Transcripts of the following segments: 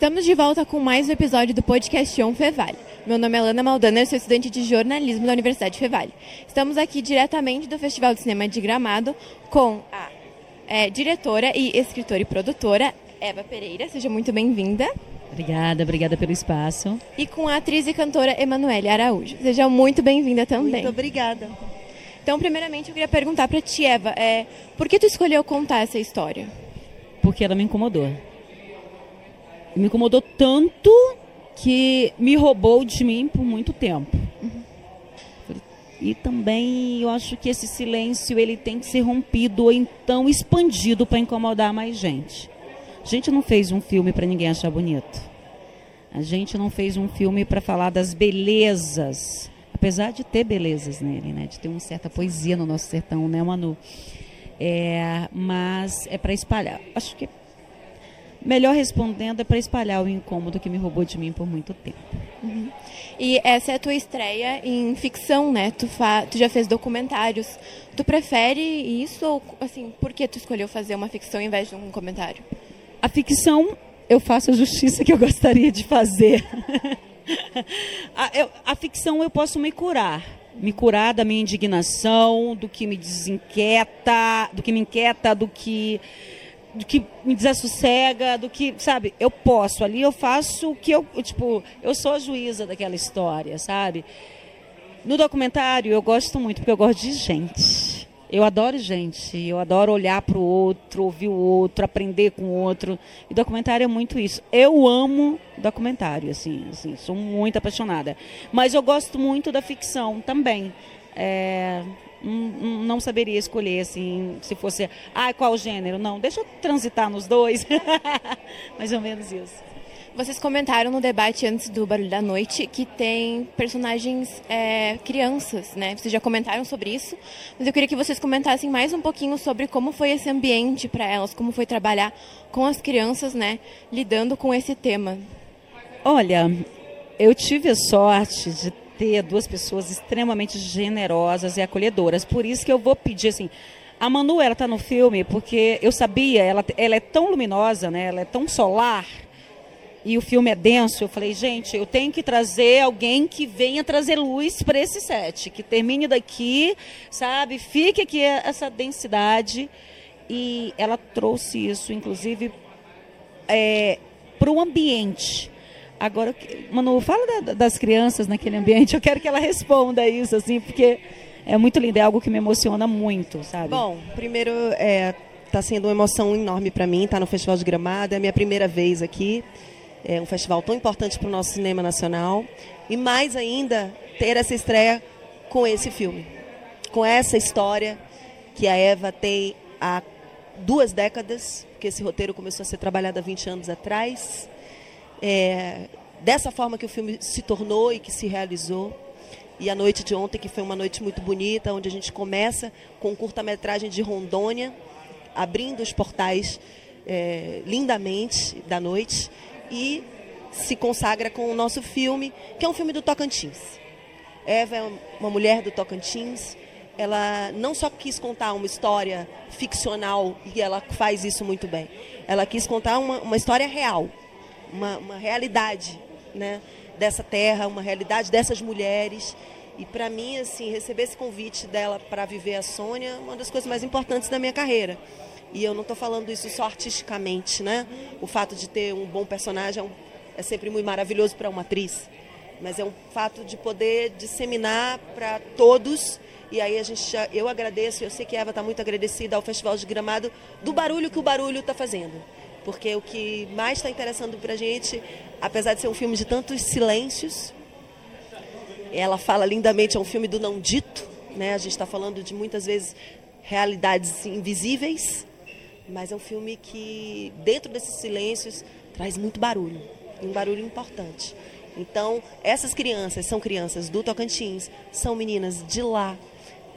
Estamos de volta com mais um episódio do podcast On Fevale. Meu nome é Lana Maldana, eu sou estudante de jornalismo da Universidade Fevale. Estamos aqui diretamente do Festival de Cinema de Gramado com a é, diretora e escritora e produtora Eva Pereira. Seja muito bem-vinda. Obrigada, obrigada pelo espaço. E com a atriz e cantora Emanuele Araújo. Seja muito bem-vinda também. Muito obrigada. Então, primeiramente, eu queria perguntar para ti, Eva, é, por que tu escolheu contar essa história? Porque ela me incomodou. Me incomodou tanto que me roubou de mim por muito tempo. Uhum. E também eu acho que esse silêncio ele tem que ser rompido ou então expandido para incomodar mais gente. A gente não fez um filme para ninguém achar bonito. A gente não fez um filme para falar das belezas, apesar de ter belezas nele, né? De ter uma certa poesia no nosso sertão, né, Manu? É, mas é para espalhar. Acho que melhor respondendo é para espalhar o incômodo que me roubou de mim por muito tempo. Uhum. E essa é a tua estreia em ficção, né? Tu, fa... tu já fez documentários. Tu prefere isso ou, assim, por que tu escolheu fazer uma ficção em vez de um comentário? A ficção, eu faço a justiça que eu gostaria de fazer. a, eu, a ficção eu posso me curar. Me curar da minha indignação, do que me desinquieta, do que me inquieta, do que do que me desassossega, do que, sabe, eu posso ali, eu faço o que eu, tipo, eu sou a juíza daquela história, sabe? No documentário eu gosto muito porque eu gosto de gente. Eu adoro gente, eu adoro olhar para o outro, ouvir o outro, aprender com o outro. E documentário é muito isso. Eu amo documentário, assim, assim sou muito apaixonada. Mas eu gosto muito da ficção também. É, não saberia escolher assim, se fosse, ah, qual gênero? Não, deixa eu transitar nos dois. Mais ou menos isso. Vocês comentaram no debate antes do Barulho da Noite que tem personagens é, crianças, né? Vocês já comentaram sobre isso, mas eu queria que vocês comentassem mais um pouquinho sobre como foi esse ambiente para elas, como foi trabalhar com as crianças, né? Lidando com esse tema. Olha, eu tive a sorte de ter duas pessoas extremamente generosas e acolhedoras. Por isso que eu vou pedir assim, a Manu ela tá no filme porque eu sabia, ela, ela é tão luminosa, né? Ela é tão solar e o filme é denso, eu falei, gente, eu tenho que trazer alguém que venha trazer luz para esse set, que termine daqui, sabe? Fique aqui essa densidade. E ela trouxe isso, inclusive, é, para o ambiente. Agora, Manu, fala da, das crianças naquele ambiente. Eu quero que ela responda isso, assim, porque é muito lindo, é algo que me emociona muito, sabe? Bom, primeiro, é, tá sendo uma emoção enorme para mim, estar tá no Festival de Gramado, é a minha primeira vez aqui é um festival tão importante para o nosso cinema nacional. E mais ainda, ter essa estreia com esse filme. Com essa história que a Eva tem há duas décadas, que esse roteiro começou a ser trabalhado há 20 anos atrás. É, dessa forma que o filme se tornou e que se realizou. E a noite de ontem, que foi uma noite muito bonita, onde a gente começa com um curta-metragem de Rondônia, abrindo os portais é, lindamente da noite e se consagra com o nosso filme, que é um filme do Tocantins. Eva é uma mulher do Tocantins. Ela não só quis contar uma história ficcional, e ela faz isso muito bem, ela quis contar uma, uma história real, uma, uma realidade né, dessa terra, uma realidade dessas mulheres. E para mim, assim, receber esse convite dela para viver a Sônia é uma das coisas mais importantes da minha carreira. E eu não estou falando isso só artisticamente, né? O fato de ter um bom personagem é, um, é sempre muito maravilhoso para uma atriz, mas é um fato de poder disseminar para todos. E aí a gente eu agradeço, eu sei que a Eva está muito agradecida ao Festival de Gramado do barulho que o barulho está fazendo. Porque o que mais está interessando para a gente, apesar de ser um filme de tantos silêncios, ela fala lindamente, é um filme do não dito, né? A gente está falando de muitas vezes realidades invisíveis, mas é um filme que, dentro desses silêncios, traz muito barulho, um barulho importante. Então, essas crianças são crianças do Tocantins, são meninas de lá,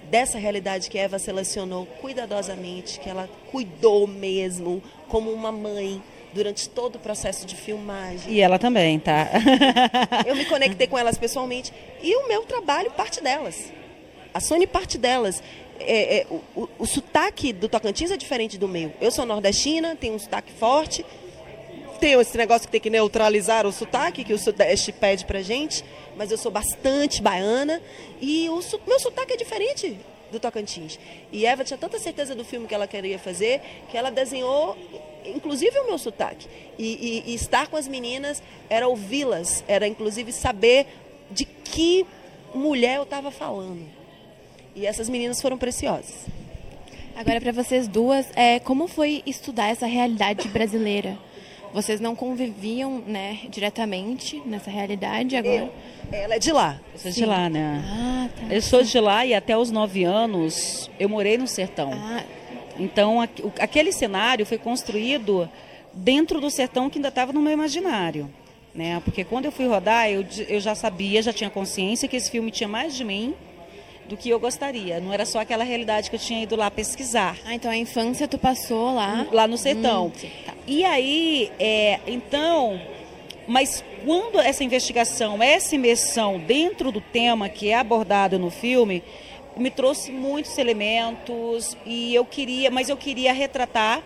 dessa realidade que Eva selecionou cuidadosamente, que ela cuidou mesmo, como uma mãe, durante todo o processo de filmagem. E ela também, tá? Eu me conectei com elas pessoalmente e o meu trabalho parte delas. A Sony parte delas é, é, o, o, sotaque do Tocantins é diferente do meu. Eu sou nordestina, tenho um sotaque forte, tenho esse negócio que tem que neutralizar o sotaque, que o Sudeste pede pra gente, mas eu sou bastante baiana e o meu sotaque é diferente do Tocantins. E Eva tinha tanta certeza do filme que ela queria fazer que ela desenhou, inclusive, o meu sotaque. E, e, e estar com as meninas era ouvi-las, era inclusive saber de que mulher eu estava falando. E essas meninas foram preciosas. Agora, para vocês duas, é, como foi estudar essa realidade brasileira? Vocês não conviviam né, diretamente nessa realidade agora? Eu, ela é de lá. Eu sou Sim. de lá, né? Ah, tá. Eu sou de lá e até os nove anos eu morei no sertão. Ah. Então, aquele cenário foi construído dentro do sertão que ainda estava no meu imaginário. Né? Porque quando eu fui rodar, eu, eu já sabia, já tinha consciência que esse filme tinha mais de mim do que eu gostaria. Não era só aquela realidade que eu tinha ido lá pesquisar. Ah, então a infância tu passou lá? Lá no sertão. Hum, tá. E aí, é, então, mas quando essa investigação, essa imersão dentro do tema que é abordado no filme, me trouxe muitos elementos e eu queria, mas eu queria retratar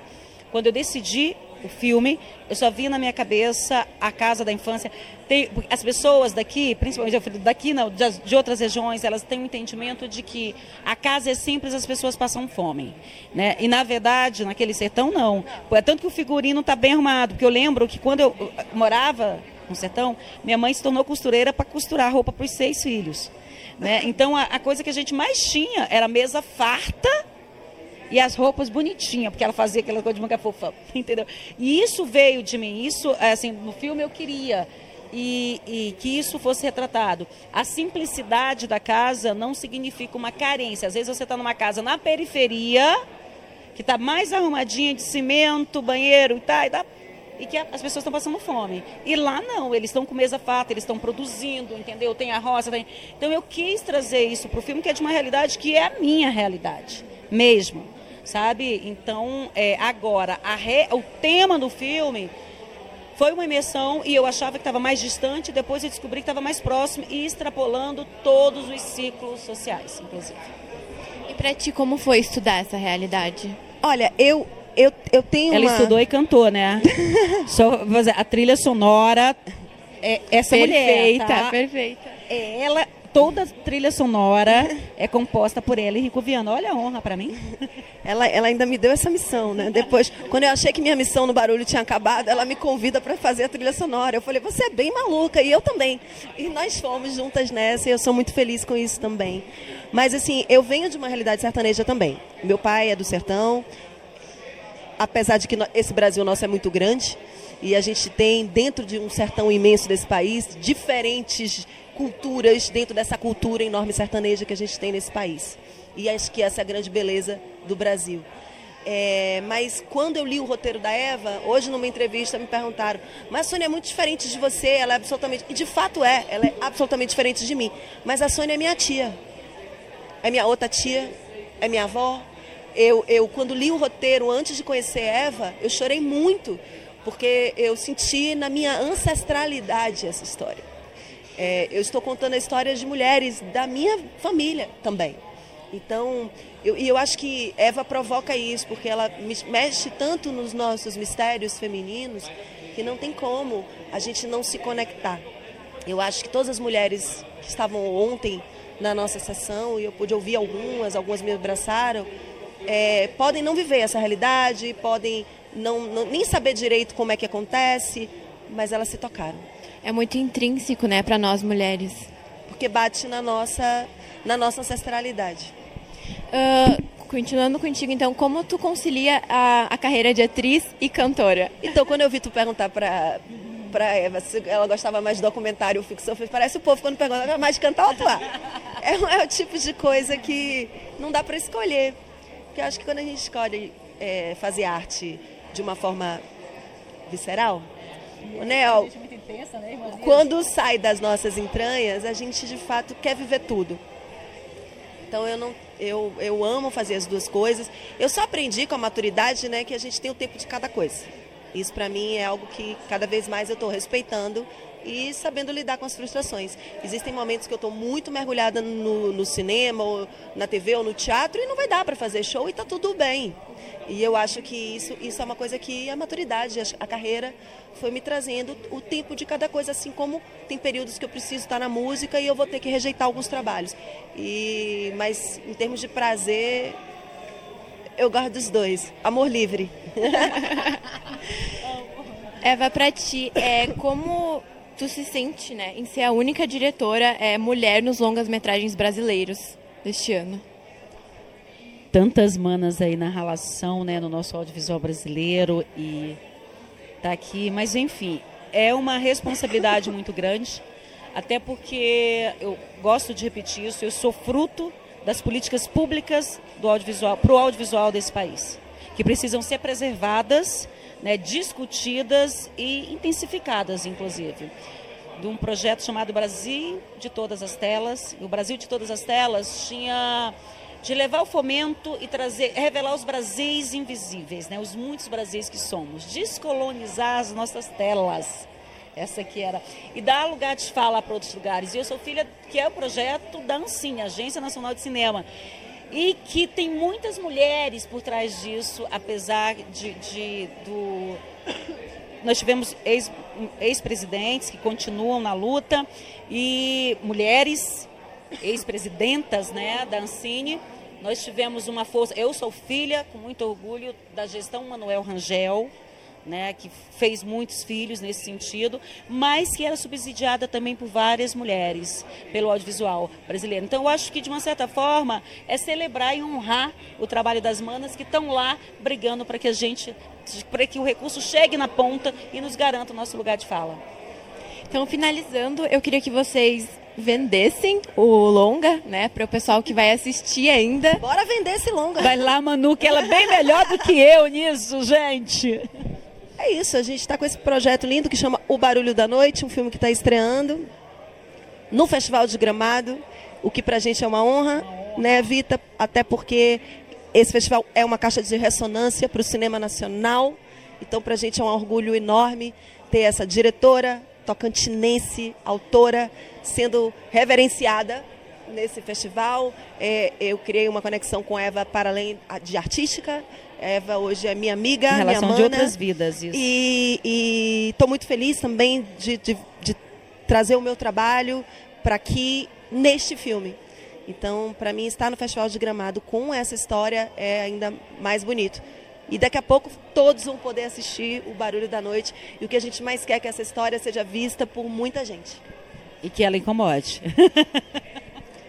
quando eu decidi o filme, eu só vi na minha cabeça a casa da infância. Tem, as pessoas daqui, principalmente daqui não, de, outras regiões, elas têm um entendimento de que a casa é simples, as pessoas passam fome, né? E na verdade, naquele sertão não. É tanto que o figurino está bem arrumado, porque eu lembro que quando eu morava no sertão, minha mãe se tornou costureira para costurar roupa para os seis filhos. Né? Então a, a coisa que a gente mais tinha era mesa farta e as roupas bonitinhas, porque ela fazia aquela coisa de manga fofa, entendeu? E isso veio de mim, isso, assim, no filme eu queria. E, e, que isso fosse retratado. A simplicidade da casa não significa uma carência. Às vezes você está numa casa na periferia, que está mais arrumadinha de cimento, banheiro e tal, e, que as pessoas estão passando fome. E lá não, eles estão com mesa farta, eles estão produzindo, entendeu? Tem a roça. Tem... Então eu quis trazer isso para o filme, que é de uma realidade que é a minha realidade mesmo sabe? Então, é, agora, re... o tema do filme foi uma imersão e eu achava que estava mais distante, depois eu descobri que estava mais próximo e extrapolando todos os ciclos sociais, inclusive. E para ti, como foi estudar essa realidade? Olha, eu eu, eu tenho Ela uma... estudou e cantou, né? Só, a trilha sonora é essa perfeita, mulher, tá? Perfeita, é Ela toda trilha sonora é composta por ela e Rico Viana. Olha a honra para mim. Ela, ela ainda me deu essa missão, né? Depois, quando eu achei que minha missão no barulho tinha acabado, ela me convida para fazer a trilha sonora. Eu falei, você é bem maluca e eu também. E nós fomos juntas nessa e eu sou muito feliz com isso também. Mas assim, eu venho de uma realidade sertaneja também. Meu pai é do sertão. Apesar de que esse Brasil nosso é muito grande, e a gente tem dentro de um sertão imenso desse país diferentes culturas dentro dessa cultura enorme sertaneja que a gente tem nesse país. E acho que essa é a grande beleza do Brasil. É, mas quando eu li o roteiro da Eva, hoje numa entrevista me perguntaram, mas a Sônia é muito diferente de você, ela é absolutamente. E de fato é, ela é absolutamente diferente de mim. Mas a Sônia é minha tia. É minha outra tia, é minha avó. Eu, eu, quando li o roteiro antes de conhecer Eva, eu chorei muito, porque eu senti na minha ancestralidade essa história. É, eu estou contando a história de mulheres da minha família também. Então, eu, e eu acho que Eva provoca isso, porque ela mexe tanto nos nossos mistérios femininos que não tem como a gente não se conectar. Eu acho que todas as mulheres que estavam ontem na nossa sessão, e eu pude ouvir algumas, algumas me abraçaram, é, podem não viver essa realidade, podem não, não, nem saber direito como é que acontece, mas elas se tocaram é muito intrínseco, né, para nós mulheres. Porque bate na nossa, na nossa ancestralidade. Uh, continuando contigo, então, como tu concilia a, a carreira de atriz e cantora? Então, quando eu vi tu perguntar para para Eva se ela gostava mais de documentário ou ficção, parece o povo quando pergunta mais de cantar ou atuar. É, é o tipo de coisa que não dá para escolher. Porque eu acho que quando a gente escolhe é, fazer arte de uma forma visceral, né, intensa, né, Quando sai das nossas entranhas, a gente de fato quer viver tudo. Então eu não eu, eu amo fazer as duas coisas. Eu só aprendi com a maturidade, né, que a gente tem o tempo de cada coisa. Isso para mim é algo que cada vez mais eu estou respeitando e sabendo lidar com as frustrações. Existem momentos que eu estou muito mergulhada no, no, cinema, ou na TV ou no teatro e não vai dar para fazer show e está tudo bem. E eu acho que isso, isso é uma coisa que a maturidade, a carreira foi me trazendo o tempo de cada coisa, assim como tem períodos que eu preciso estar na música e eu vou ter que rejeitar alguns trabalhos. E, mas em termos de prazer, eu gosto dos dois. Amor livre. Eva, para ti, é, como tu se sente né, em ser a única diretora é, mulher nos longas-metragens brasileiros deste ano? tantas manas aí na relação, né, no nosso audiovisual brasileiro e tá aqui, mas enfim, é uma responsabilidade muito grande, até porque eu gosto de repetir isso, eu sou fruto das políticas públicas do audiovisual, para o audiovisual desse país, que precisam ser preservadas, né, discutidas e intensificadas, inclusive de um projeto chamado Brasil de Todas as Telas. O Brasil de Todas as Telas tinha de levar o fomento e trazer, revelar os Brasis invisíveis, né? os muitos Brasis que somos, descolonizar as nossas telas. Essa que era. E dar lugar de fala para outros lugares. E eu sou filha, que é o projeto da ANCINE, Agência Nacional de Cinema. E que tem muitas mulheres por trás disso, apesar de, de do. Nós tivemos ex-presidentes ex que continuam na luta e mulheres ex-presidentas né, da Ancine. Nós tivemos uma força. Eu sou filha, com muito orgulho, da gestão Manuel Rangel, né, que fez muitos filhos nesse sentido, mas que era subsidiada também por várias mulheres pelo audiovisual brasileiro. Então, eu acho que, de uma certa forma, é celebrar e honrar o trabalho das manas que estão lá brigando para que a gente, para que o recurso chegue na ponta e nos garanta o nosso lugar de fala. Então, finalizando, eu queria que vocês vendessem o longa, né, para o pessoal que vai assistir ainda. Bora vender esse longa. Vai lá, Manu, que ela é bem melhor do que eu nisso, gente. É isso, a gente está com esse projeto lindo que chama O Barulho da Noite, um filme que está estreando no Festival de Gramado, o que para a gente é uma honra, né, Vita? Até porque esse festival é uma caixa de ressonância para o cinema nacional, então para a gente é um orgulho enorme ter essa diretora, tocantinense, autora, sendo reverenciada nesse festival. É, eu criei uma conexão com Eva para além de artística. Eva hoje é minha amiga, em relação minha mana, de outras vidas. Isso. E estou muito feliz também de, de, de trazer o meu trabalho para aqui neste filme. Então, para mim, estar no Festival de Gramado com essa história é ainda mais bonito. E daqui a pouco todos vão poder assistir o Barulho da Noite. E o que a gente mais quer é que essa história seja vista por muita gente. E que ela incomode.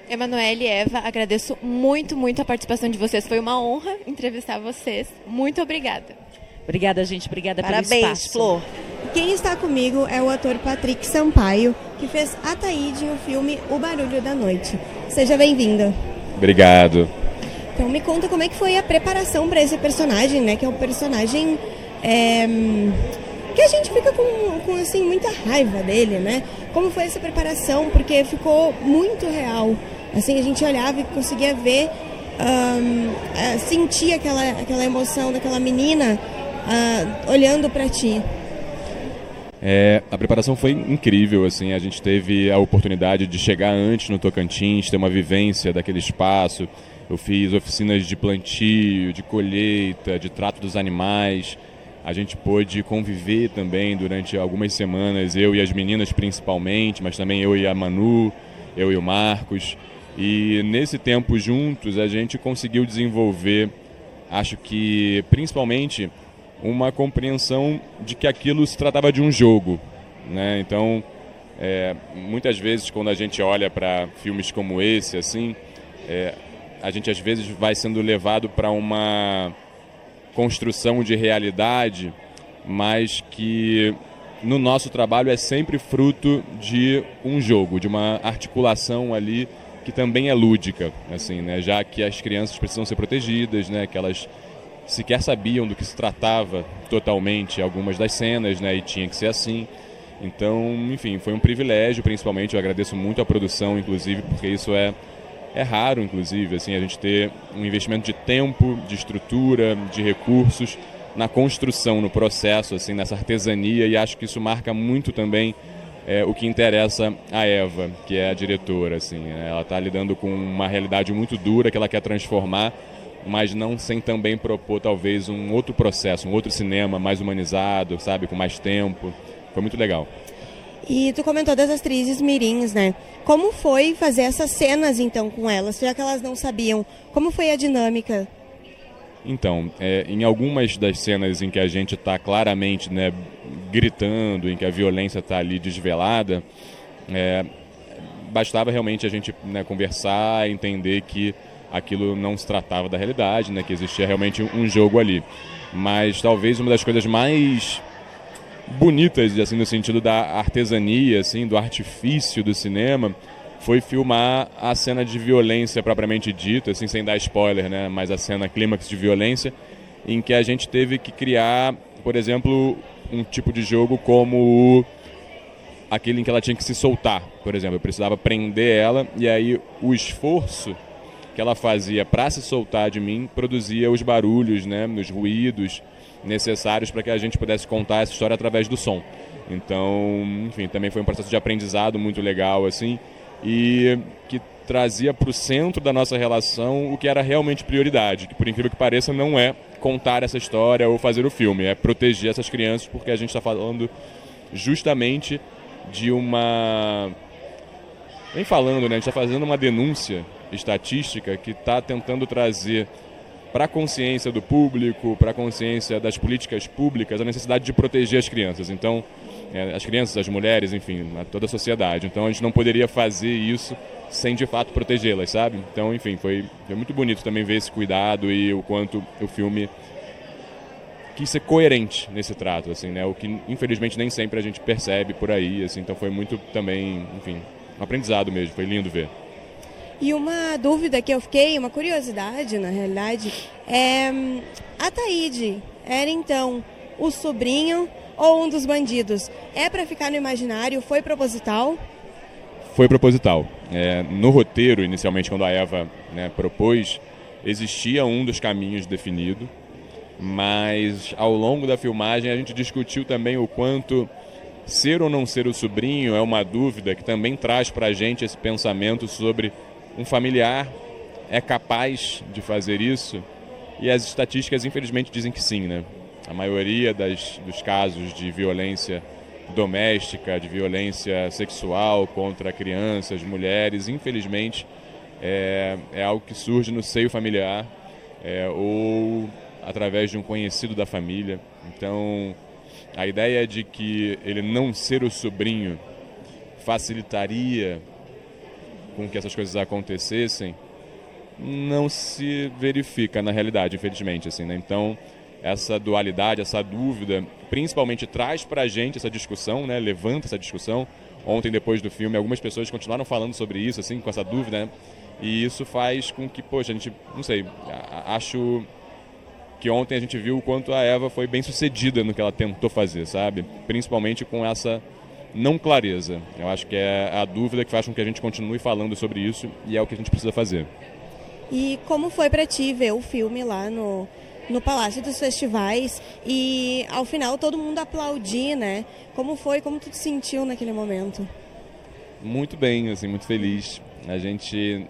Emanuele e Eva, agradeço muito, muito a participação de vocês. Foi uma honra entrevistar vocês. Muito obrigada. Obrigada, gente. Obrigada Parabéns, pelo espaço. Flor. Quem está comigo é o ator Patrick Sampaio, que fez Ataíde no filme O Barulho da Noite. Seja bem-vindo. Obrigado. Então me conta como é que foi a preparação para esse personagem, né? Que é um personagem é, que a gente fica com, com assim muita raiva dele, né? Como foi essa preparação? Porque ficou muito real. Assim a gente olhava e conseguia ver, um, uh, sentir aquela aquela emoção daquela menina uh, olhando para ti. É, a preparação foi incrível, assim, a gente teve a oportunidade de chegar antes no Tocantins, ter uma vivência daquele espaço, eu fiz oficinas de plantio, de colheita, de trato dos animais. A gente pôde conviver também durante algumas semanas, eu e as meninas principalmente, mas também eu e a Manu, eu e o Marcos. E nesse tempo juntos a gente conseguiu desenvolver, acho que principalmente, uma compreensão de que aquilo se tratava de um jogo. Né? Então, é, muitas vezes quando a gente olha para filmes como esse, assim, é, a gente às vezes vai sendo levado para uma construção de realidade, mas que no nosso trabalho é sempre fruto de um jogo, de uma articulação ali que também é lúdica, assim, né? Já que as crianças precisam ser protegidas, né? Que elas sequer sabiam do que se tratava totalmente algumas das cenas, né? E tinha que ser assim. Então, enfim, foi um privilégio, principalmente. Eu agradeço muito a produção, inclusive, porque isso é é raro, inclusive, assim, a gente ter um investimento de tempo, de estrutura, de recursos na construção, no processo, assim, nessa artesania, e acho que isso marca muito também é, o que interessa a Eva, que é a diretora. Assim, né? Ela está lidando com uma realidade muito dura que ela quer transformar, mas não sem também propor talvez um outro processo, um outro cinema mais humanizado, sabe, com mais tempo. Foi muito legal. E tu comentou das atrizes mirins, né? Como foi fazer essas cenas então com elas, já que elas não sabiam? Como foi a dinâmica? Então, é, em algumas das cenas em que a gente está claramente né, gritando, em que a violência está ali desvelada, é, bastava realmente a gente né, conversar, entender que aquilo não se tratava da realidade, né, que existia realmente um jogo ali. Mas talvez uma das coisas mais bonitas, assim, no sentido da artesania, assim, do artifício do cinema, foi filmar a cena de violência propriamente dita, assim, sem dar spoiler, né, mas a cena clímax de violência, em que a gente teve que criar, por exemplo, um tipo de jogo como aquele em que ela tinha que se soltar, por exemplo, eu precisava prender ela e aí o esforço que ela fazia para se soltar de mim produzia os barulhos, né, os ruídos necessários para que a gente pudesse contar essa história através do som. Então, enfim, também foi um processo de aprendizado muito legal assim e que trazia para o centro da nossa relação o que era realmente prioridade, que por incrível que pareça não é contar essa história ou fazer o filme, é proteger essas crianças porque a gente está falando justamente de uma nem falando, né? A gente está fazendo uma denúncia estatística que está tentando trazer para a consciência do público, para a consciência das políticas públicas, a necessidade de proteger as crianças. Então, as crianças, as mulheres, enfim, toda a sociedade. Então, a gente não poderia fazer isso sem de fato protegê-las, sabe? Então, enfim, foi, foi muito bonito também ver esse cuidado e o quanto o filme quis ser coerente nesse trato, assim, né? O que infelizmente nem sempre a gente percebe por aí, assim. Então, foi muito também, enfim, um aprendizado mesmo. Foi lindo ver. E uma dúvida que eu fiquei, uma curiosidade na realidade, é a Taíde era então o sobrinho ou um dos bandidos? É para ficar no imaginário? Foi proposital? Foi proposital. É, no roteiro, inicialmente, quando a Eva né, propôs, existia um dos caminhos definido, mas ao longo da filmagem a gente discutiu também o quanto ser ou não ser o sobrinho é uma dúvida que também traz para a gente esse pensamento sobre um familiar é capaz de fazer isso? E as estatísticas, infelizmente, dizem que sim, né? A maioria das, dos casos de violência doméstica, de violência sexual contra crianças, mulheres, infelizmente, é, é algo que surge no seio familiar é, ou através de um conhecido da família. Então, a ideia de que ele não ser o sobrinho facilitaria com que essas coisas acontecessem não se verifica na realidade, infelizmente, assim, né? Então, essa dualidade, essa dúvida, principalmente traz para a gente essa discussão, né? Levanta essa discussão. Ontem, depois do filme, algumas pessoas continuaram falando sobre isso, assim, com essa dúvida, né? E isso faz com que, poxa, a gente, não sei, acho que ontem a gente viu o quanto a Eva foi bem sucedida no que ela tentou fazer, sabe? Principalmente com essa não clareza. Eu acho que é a dúvida que faz com que a gente continue falando sobre isso e é o que a gente precisa fazer. E como foi para ti ver o filme lá no, no Palácio dos Festivais e ao final todo mundo aplaudir, né? Como foi, como tu te sentiu naquele momento? Muito bem, assim, muito feliz. A gente,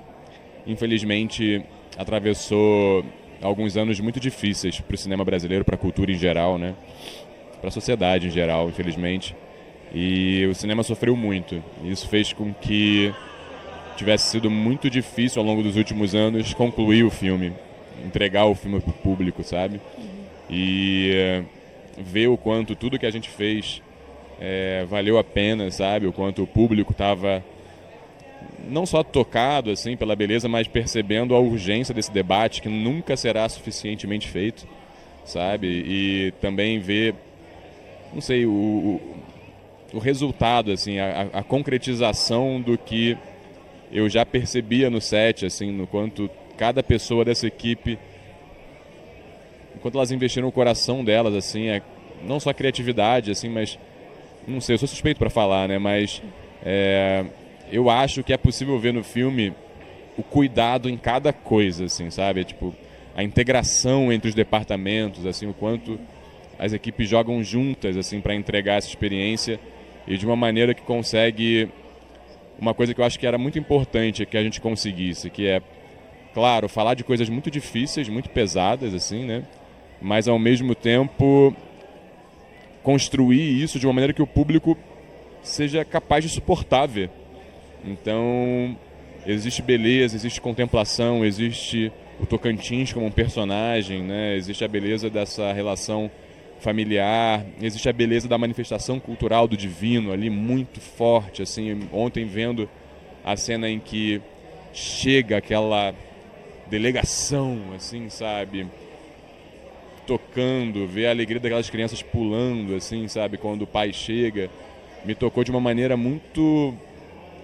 infelizmente, atravessou alguns anos muito difíceis para o cinema brasileiro, para a cultura em geral, né? Para a sociedade em geral, infelizmente. E o cinema sofreu muito. Isso fez com que tivesse sido muito difícil ao longo dos últimos anos concluir o filme, entregar o filme para o público, sabe? E eh, ver o quanto tudo que a gente fez é, valeu a pena, sabe? O quanto o público estava não só tocado assim pela beleza, mas percebendo a urgência desse debate que nunca será suficientemente feito, sabe? E também ver, não sei, o, o resultado, assim, a, a, concretização do que eu já percebia no set, assim, no quanto cada pessoa dessa equipe, enquanto elas investiram o coração delas, assim, é, não só a criatividade, assim, mas não sei, eu sou suspeito para falar, né? Mas é, eu acho que é possível ver no filme o cuidado em cada coisa, assim, sabe? Tipo, a integração entre os departamentos, assim, o quanto as equipes jogam juntas, assim, para entregar essa experiência e de uma maneira que consegue uma coisa que eu acho que era muito importante que a gente conseguisse, que é claro, falar de coisas muito difíceis, muito pesadas, assim, né? Mas ao mesmo tempo construir isso de uma maneira que o público seja capaz de suportar ver. Então, existe beleza, existe contemplação, existe o Tocantins como um personagem, né? existe a beleza dessa relação familiar, existe a beleza da manifestação cultural do divino ali muito forte, assim, ontem vendo a cena em que chega aquela delegação, assim, sabe, tocando, ver a alegria daquelas crianças pulando, assim, sabe, quando o pai chega, me tocou de uma maneira muito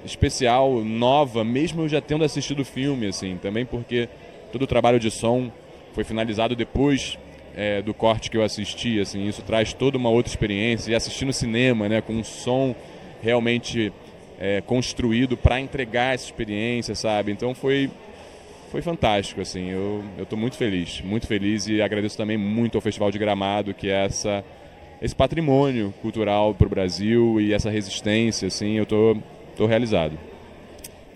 especial, nova, mesmo eu já tendo assistido o filme, assim, também porque todo o trabalho de som foi finalizado depois é, do corte que eu assisti, assim, isso traz toda uma outra experiência, e assistir no cinema, né, com um som realmente é, construído para entregar essa experiência, sabe, então foi foi fantástico, assim, eu estou muito feliz, muito feliz e agradeço também muito ao Festival de Gramado, que é essa esse patrimônio cultural para o Brasil e essa resistência, assim, eu tô, tô realizado.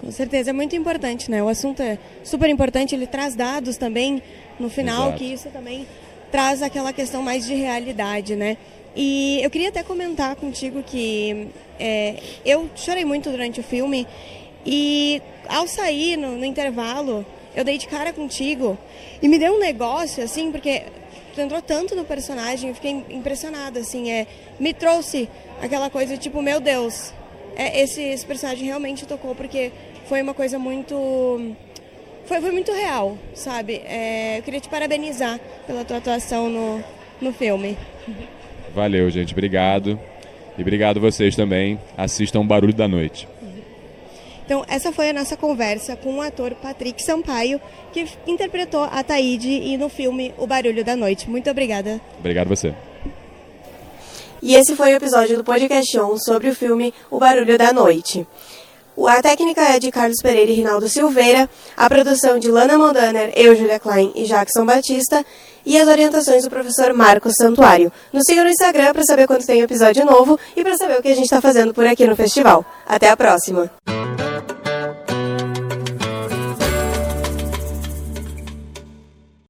Com certeza, é muito importante, né? O assunto é super importante, ele traz dados também no final, Exato. que isso também traz aquela questão mais de realidade, né? E eu queria até comentar contigo que é, eu chorei muito durante o filme e ao sair no, no intervalo, eu dei de cara contigo e me deu um negócio, assim, porque tu entrou tanto no personagem, eu fiquei impressionada, assim, é, me trouxe aquela coisa tipo, meu Deus, é, esse, esse personagem realmente tocou, porque foi uma coisa muito. Foi, foi muito real, sabe? É, eu queria te parabenizar pela tua atuação no, no filme. Valeu, gente. Obrigado. E obrigado vocês também. Assistam o Barulho da Noite. Então, essa foi a nossa conversa com o ator Patrick Sampaio, que interpretou a Taíde e no filme O Barulho da Noite. Muito obrigada. Obrigado você. E esse foi o episódio do Podcast On sobre o filme O Barulho da Noite. A técnica é de Carlos Pereira e Rinaldo Silveira, a produção de Lana Mondaner, eu, Julia Klein e Jackson Batista, e as orientações do professor Marcos Santuário. Nos siga no Instagram para saber quando tem episódio novo e para saber o que a gente está fazendo por aqui no festival. Até a próxima!